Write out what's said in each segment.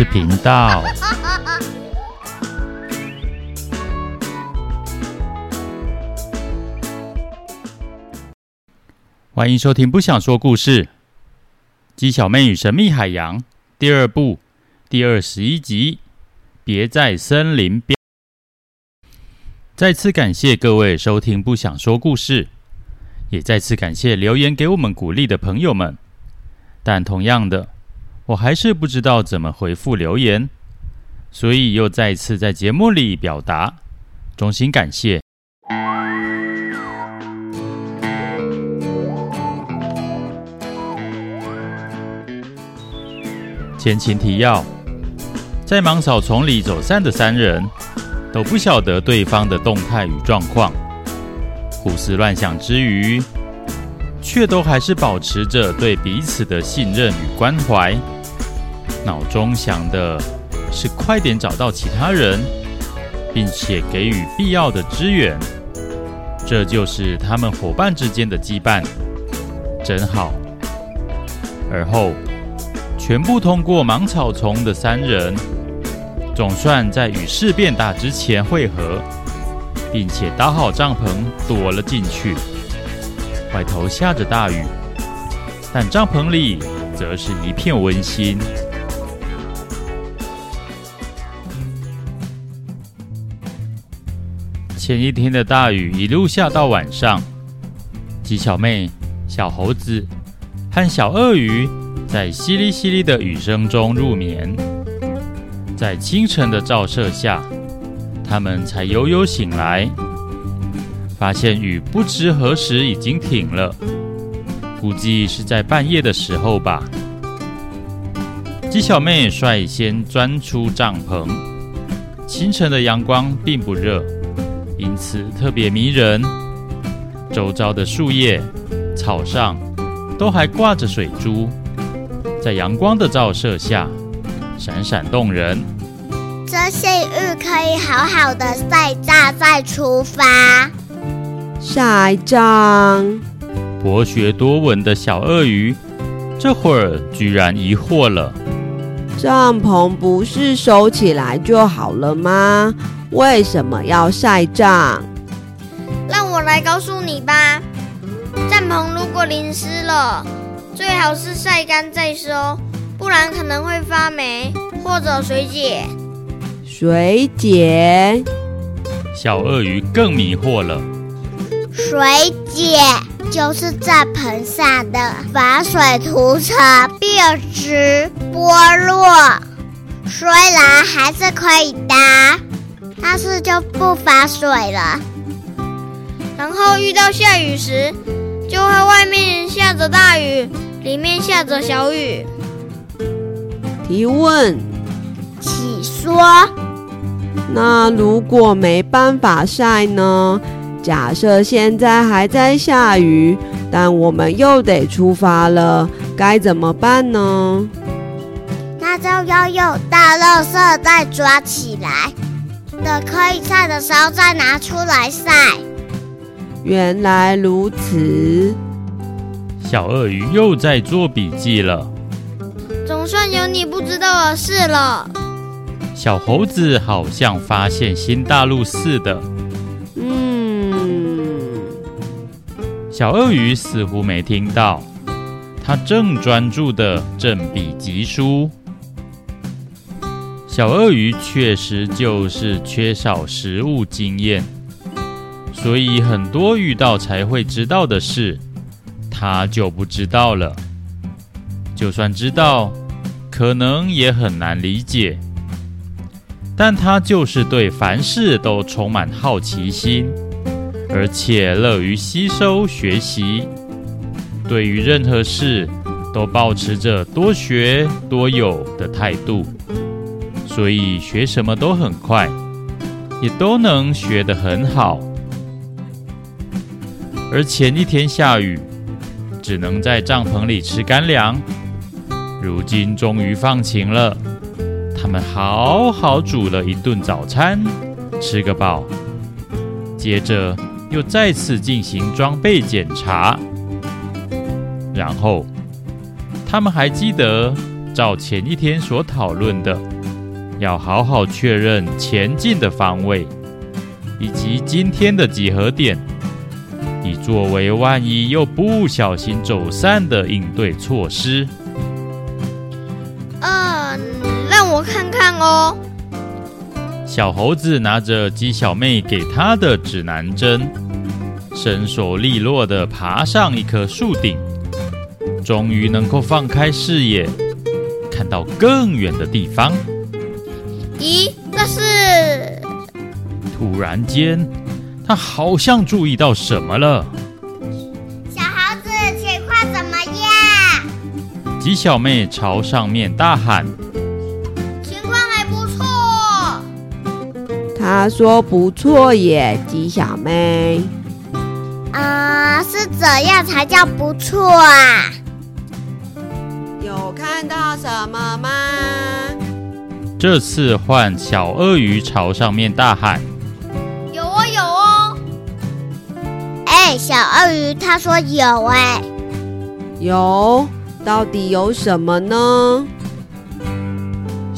事频道。欢迎收听《不想说故事》，鸡小妹与神秘海洋第二部第二十一集。别在森林边。再次感谢各位收听《不想说故事》，也再次感谢留言给我们鼓励的朋友们。但同样的，我还是不知道怎么回复留言，所以又再次在节目里表达衷心感谢。前情提要：在芒草丛里走散的三人，都不晓得对方的动态与状况，胡思乱想之余，却都还是保持着对彼此的信任与关怀，脑中想的是快点找到其他人，并且给予必要的支援。这就是他们伙伴之间的羁绊，真好。而后，全部通过芒草丛的三人，总算在雨势变大之前会合，并且搭好帐篷躲了进去。外头下着大雨，但帐篷里则是一片温馨。前一天的大雨一路下到晚上，鸡小妹、小猴子和小鳄鱼。在淅沥淅沥的雨声中入眠，在清晨的照射下，他们才悠悠醒来，发现雨不知何时已经停了，估计是在半夜的时候吧。鸡小妹率先钻出帐篷，清晨的阳光并不热，因此特别迷人。周遭的树叶、草上都还挂着水珠。在阳光的照射下，闪闪动人。这些玉可以好好的晒炸再出发。晒张。博学多闻的小鳄鱼，这会儿居然疑惑了：帐篷不是收起来就好了吗？为什么要晒帐？让我来告诉你吧。帐篷如果淋湿了。最好是晒干再收，不然可能会发霉或者水解。水解？小鳄鱼更迷惑了。水解就是在盆上的防水涂层变质剥落，虽然还是可以搭，但是就不防水了。然后遇到下雨时，就会外面下着大雨。里面下着小雨。提问，请说。那如果没办法晒呢？假设现在还在下雨，但我们又得出发了，该怎么办呢？那就要用大垃圾袋抓起来，等可以晒的时候再拿出来晒。原来如此。小鳄鱼又在做笔记了。总算有你不知道的事了。小猴子好像发现新大陆似的。小鳄鱼似乎没听到，它正专注地振笔疾书。小鳄鱼确实就是缺少食物经验，所以很多遇到才会知道的事。它就不知道了，就算知道，可能也很难理解。但他就是对凡事都充满好奇心，而且乐于吸收学习。对于任何事，都保持着多学多有的态度，所以学什么都很快，也都能学得很好。而前一天下雨。只能在帐篷里吃干粮。如今终于放晴了，他们好好煮了一顿早餐，吃个饱。接着又再次进行装备检查，然后他们还记得照前一天所讨论的，要好好确认前进的方位，以及今天的集合点，以作为万一又不小心走散的应对措施。嗯，让我看看哦。小猴子拿着鸡小妹给他的指南针，身手利落地爬上一棵树顶，终于能够放开视野，看到更远的地方。咦，那是？突然间，他好像注意到什么了。小猴子，情况怎么样？鸡小妹朝上面大喊。他说：“不错耶，鸡小妹。啊、呃，是怎样才叫不错啊？有看到什么吗？”这次换小鳄鱼朝上面大喊：“有哦，有哦！”哎，小鳄鱼他说有哎，有，到底有什么呢？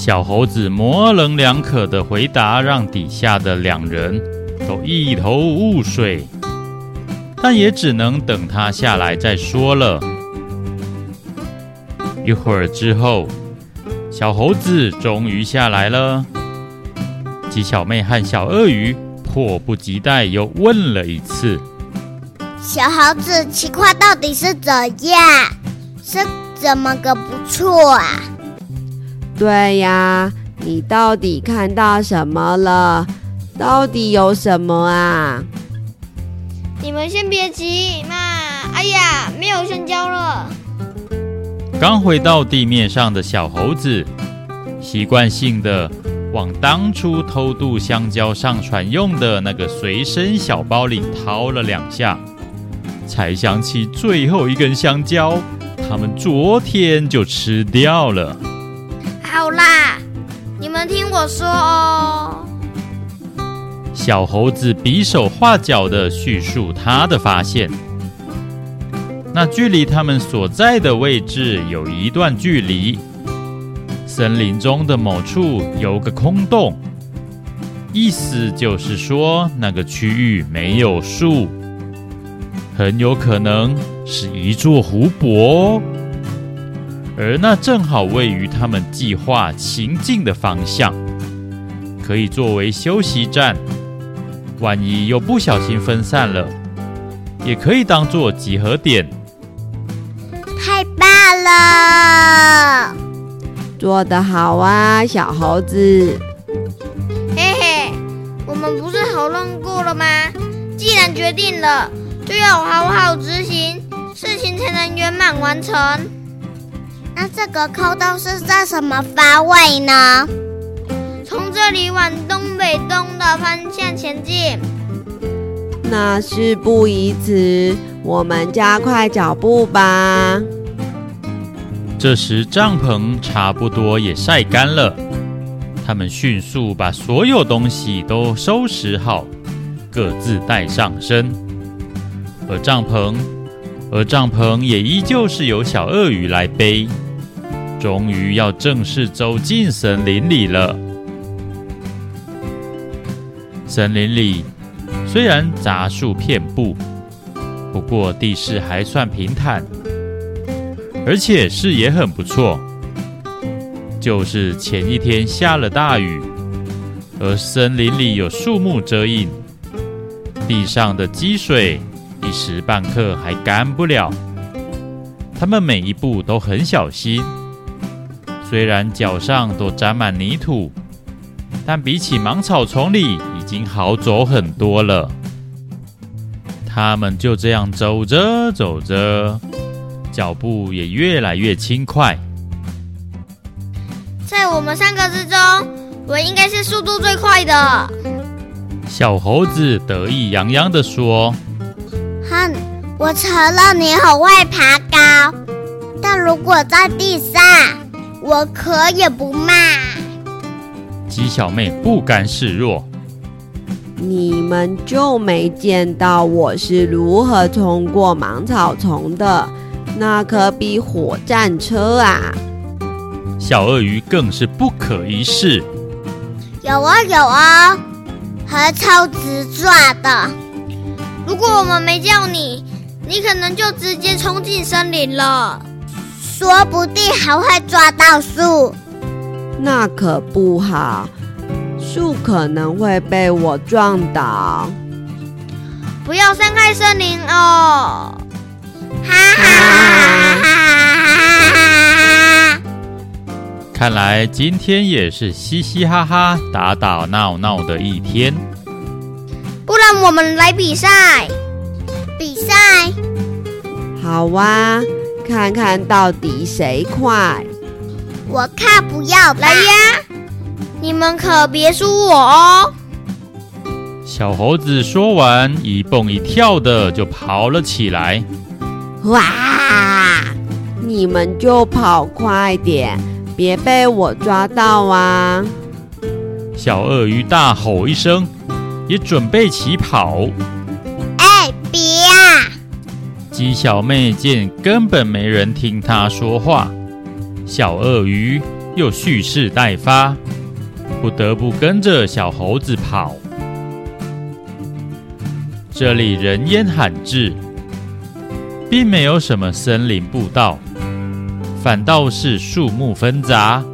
小猴子模棱两可的回答，让底下的两人都一头雾水，但也只能等他下来再说了。一会儿之后，小猴子终于下来了。鸡小妹和小鳄鱼迫不及待又问了一次：“小猴子，情况到底是怎样？是怎么个不错啊？”对呀，你到底看到什么了？到底有什么啊？你们先别急嘛！哎呀，没有香蕉了。刚回到地面上的小猴子，习惯性的往当初偷渡香蕉上船用的那个随身小包里掏了两下，才想起最后一根香蕉，他们昨天就吃掉了。好啦，你们听我说哦。小猴子比手画脚的叙述他的发现。那距离他们所在的位置有一段距离，森林中的某处有个空洞，意思就是说那个区域没有树，很有可能是一座湖泊。而那正好位于他们计划行进的方向，可以作为休息站。万一又不小心分散了，也可以当做集合点。太棒了！做得好啊，小猴子。嘿嘿，我们不是讨论过了吗？既然决定了，就要好好执行，事情才能圆满完成。那这个坑洞是在什么方位呢？从这里往东北东的方向前进。那事不宜迟，我们加快脚步吧。这时帐篷差不多也晒干了，他们迅速把所有东西都收拾好，各自带上身。而帐篷，而帐篷也依旧是由小鳄鱼来背。终于要正式走进森林里了。森林里虽然杂树遍布，不过地势还算平坦，而且视野很不错。就是前一天下了大雨，而森林里有树木遮荫，地上的积水一时半刻还干不了。他们每一步都很小心。虽然脚上都沾满泥土，但比起芒草丛里已经好走很多了。他们就这样走着走着，脚步也越来越轻快。在我们三个之中，我应该是速度最快的。小猴子得意洋洋地说：“哼，我承认你很会爬高，但如果在地上……”我可也不骂。鸡小妹不甘示弱。你们就没见到我是如何冲过芒草丛的？那可比火战车啊！小鳄鱼更是不可一世。有啊有啊，还超直抓的。如果我们没叫你，你可能就直接冲进森林了，说不定还会抓到树。那可不好，树可能会被我撞倒。不要伤害森林哦！哈哈哈哈哈哈！看来今天也是嘻嘻哈哈、打打闹闹的一天。不然我们来比赛，比赛，好哇，看看到底谁快。我看不要来呀！你们可别输我哦！小猴子说完，一蹦一跳的就跑了起来。哇！你们就跑快点，别被我抓到啊！小鳄鱼大吼一声，也准备起跑。哎，别啊！鸡小妹见根本没人听她说话，小鳄鱼又蓄势待发，不得不跟着小猴子跑。这里人烟罕至。并没有什么森林步道，反倒是树木纷杂，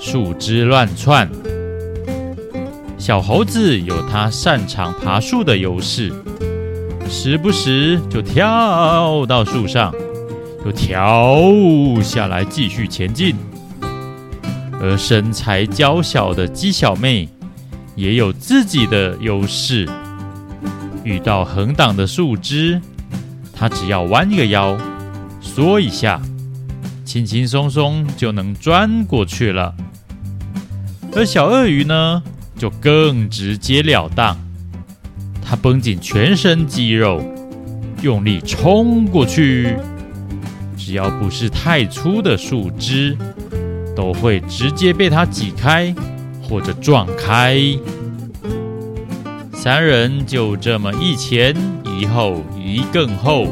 树枝乱窜。小猴子有它擅长爬树的优势，时不时就跳到树上，又跳下来继续前进。而身材娇小的鸡小妹也有自己的优势，遇到横挡的树枝。它只要弯一个腰，缩一下，轻轻松松就能钻过去了。而小鳄鱼呢，就更直截了当，他绷紧全身肌肉，用力冲过去。只要不是太粗的树枝，都会直接被它挤开或者撞开。三人就这么一前一后一更后，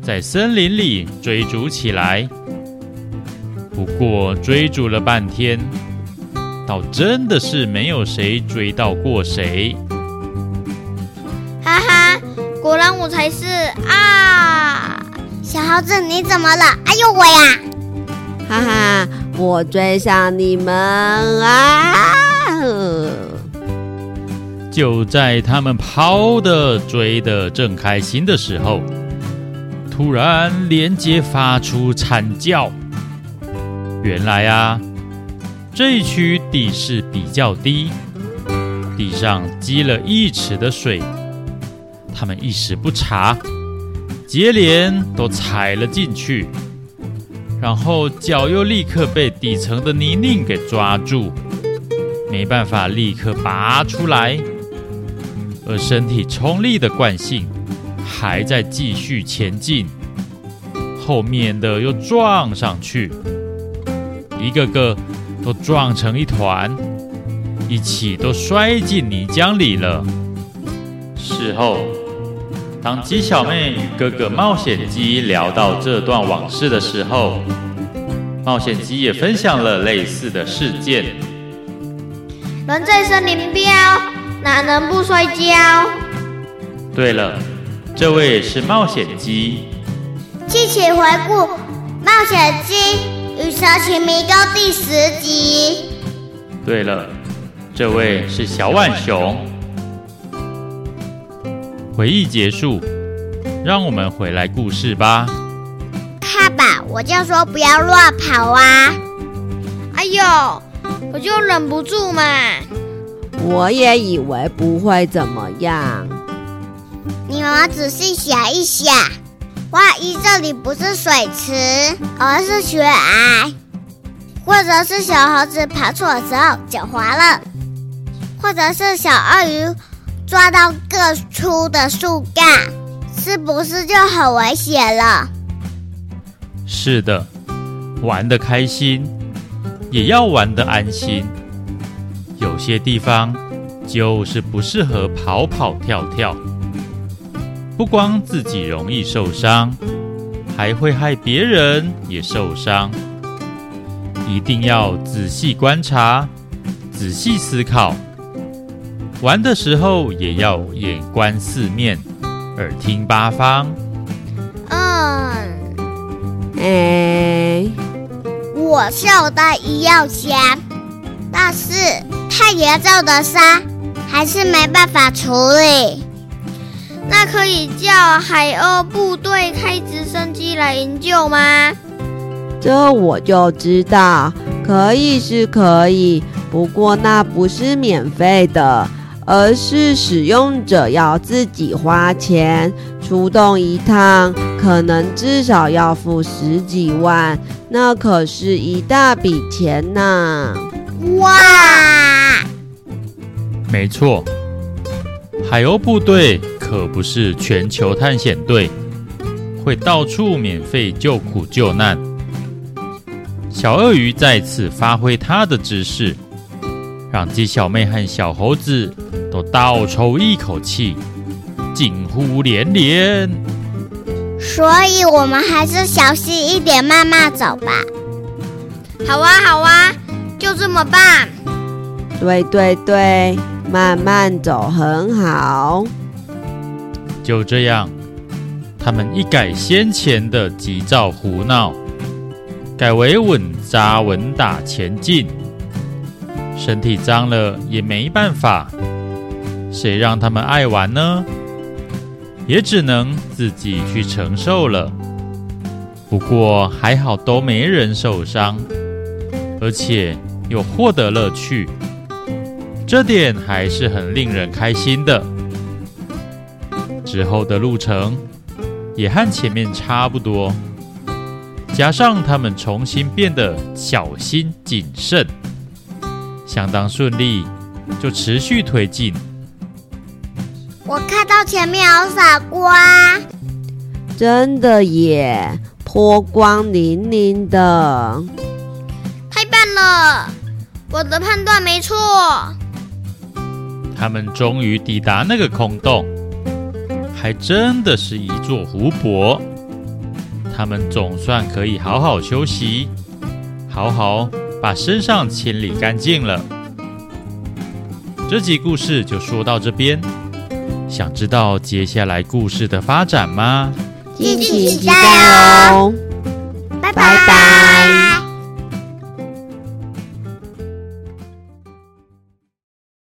在森林里追逐起来。不过追逐了半天，倒真的是没有谁追到过谁。哈哈，果然我才是啊！小猴子，你怎么了？哎呦我呀！哈哈，我追上你们啊！就在他们跑的追的正开心的时候，突然连接发出惨叫。原来啊，这一区地势比较低，地上积了一尺的水，他们一时不察，接连都踩了进去，然后脚又立刻被底层的泥泞给抓住，没办法立刻拔出来。而身体冲力的惯性还在继续前进，后面的又撞上去，一个个都撞成一团，一起都摔进泥浆里了。事后，当鸡小妹与哥哥冒险鸡聊到这段往事的时候，冒险鸡也分享了类似的事件。人在森林飙。哪能不摔跤？对了，这位是冒险鸡。记起回顾《冒险鸡与蛇形迷宫》第十集。对了，这位是小浣熊。回忆结束，让我们回来故事吧。看吧，我就说不要乱跑啊！哎呦，我就忍不住嘛。我也以为不会怎么样。你们仔细想一想，万一这里不是水池，而是悬崖，或者是小猴子爬树的时候脚滑了，或者是小鳄鱼抓到个粗的树干，是不是就很危险了？是的，玩的开心，也要玩的安心。有些地方就是不适合跑跑跳跳，不光自己容易受伤，还会害别人也受伤。一定要仔细观察，仔细思考。玩的时候也要眼观四面，耳听八方。嗯，哎，我是有带医药箱，但是太严重的伤还是没办法处理。那可以叫海鸥部队开直升机来营救吗？这我就知道，可以是可以，不过那不是免费的。而是使用者要自己花钱出动一趟，可能至少要付十几万，那可是一大笔钱呢！哇！没错，海鸥部队可不是全球探险队，会到处免费救苦救难。小鳄鱼再次发挥它的知识。让鸡小妹和小猴子都倒抽一口气，惊呼连连。所以，我们还是小心一点，慢慢走吧。好啊，好啊，就这么办。对对对，慢慢走很好。就这样，他们一改先前的急躁胡闹，改为稳扎稳打前进。身体脏了也没办法，谁让他们爱玩呢？也只能自己去承受了。不过还好都没人受伤，而且又获得乐趣，这点还是很令人开心的。之后的路程也和前面差不多，加上他们重新变得小心谨慎。相当顺利，就持续推进。我看到前面有傻瓜，真的耶，波光粼粼的，太棒了！我的判断没错。他们终于抵达那个空洞，还真的是一座湖泊。他们总算可以好好休息，好好。把身上清理干净了。这集故事就说到这边，想知道接下来故事的发展吗？敬请期待哦！拜拜。拜拜。